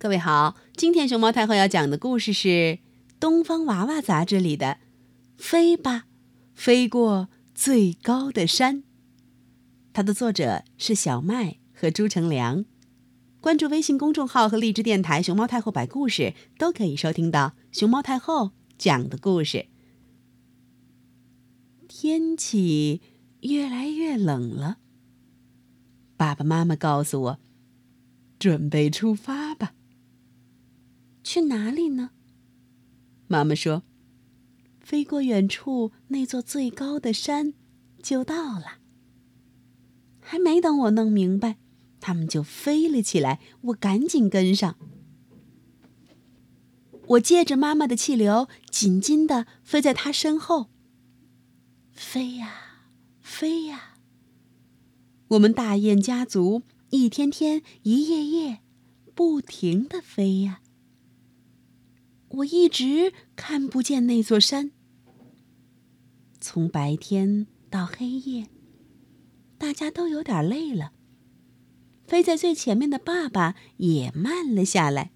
各位好，今天熊猫太后要讲的故事是《东方娃娃》杂志里的《飞吧，飞过最高的山》。它的作者是小麦和朱成良。关注微信公众号和荔枝电台“熊猫太后摆故事”，都可以收听到熊猫太后讲的故事。天气越来越冷了，爸爸妈妈告诉我，准备出发。去哪里呢？妈妈说：“飞过远处那座最高的山，就到了。”还没等我弄明白，他们就飞了起来。我赶紧跟上。我借着妈妈的气流，紧紧的飞在她身后。飞呀，飞呀！我们大雁家族一天天，一夜夜，不停的飞呀。我一直看不见那座山。从白天到黑夜，大家都有点累了。飞在最前面的爸爸也慢了下来。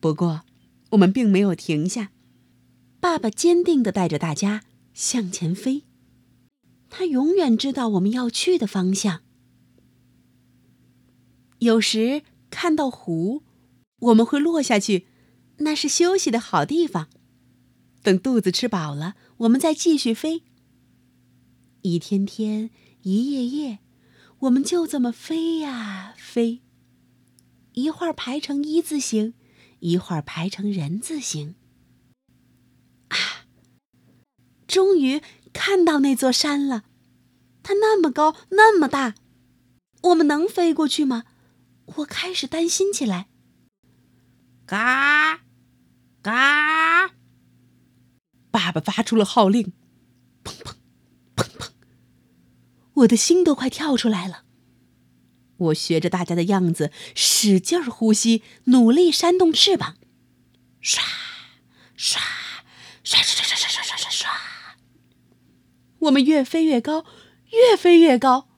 不过，我们并没有停下。爸爸坚定的带着大家向前飞。他永远知道我们要去的方向。有时看到湖，我们会落下去。那是休息的好地方。等肚子吃饱了，我们再继续飞。一天天，一夜夜，我们就这么飞呀飞。一会儿排成一字形，一会儿排成人字形。啊！终于看到那座山了，它那么高，那么大，我们能飞过去吗？我开始担心起来。嘎！嘎！爸爸发出了号令，砰砰，砰砰，我的心都快跳出来了。我学着大家的样子，使劲呼吸，努力扇动翅膀，唰唰唰唰唰唰唰唰唰唰。我们越飞越高，越飞越高。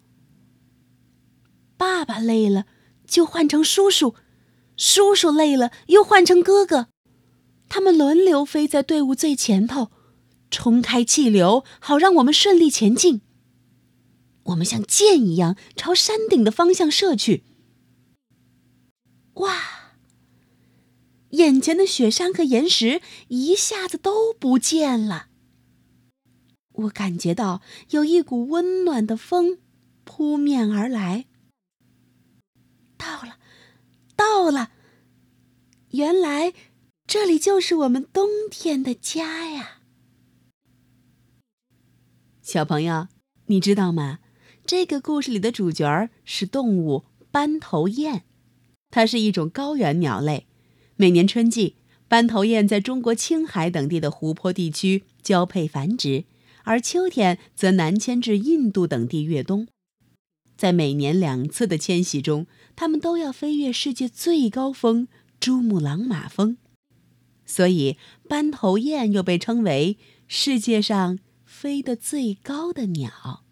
爸爸累了，就换成叔叔；叔叔累了，又换成哥哥。他们轮流飞在队伍最前头，冲开气流，好让我们顺利前进。我们像箭一样朝山顶的方向射去。哇！眼前的雪山和岩石一下子都不见了。我感觉到有一股温暖的风扑面而来。到了，到了！原来。这里就是我们冬天的家呀，小朋友，你知道吗？这个故事里的主角是动物斑头雁，它是一种高原鸟类。每年春季，斑头雁在中国青海等地的湖泊地区交配繁殖，而秋天则南迁至印度等地越冬。在每年两次的迁徙中，它们都要飞越世界最高峰珠穆朗玛峰。所以，斑头雁又被称为世界上飞得最高的鸟。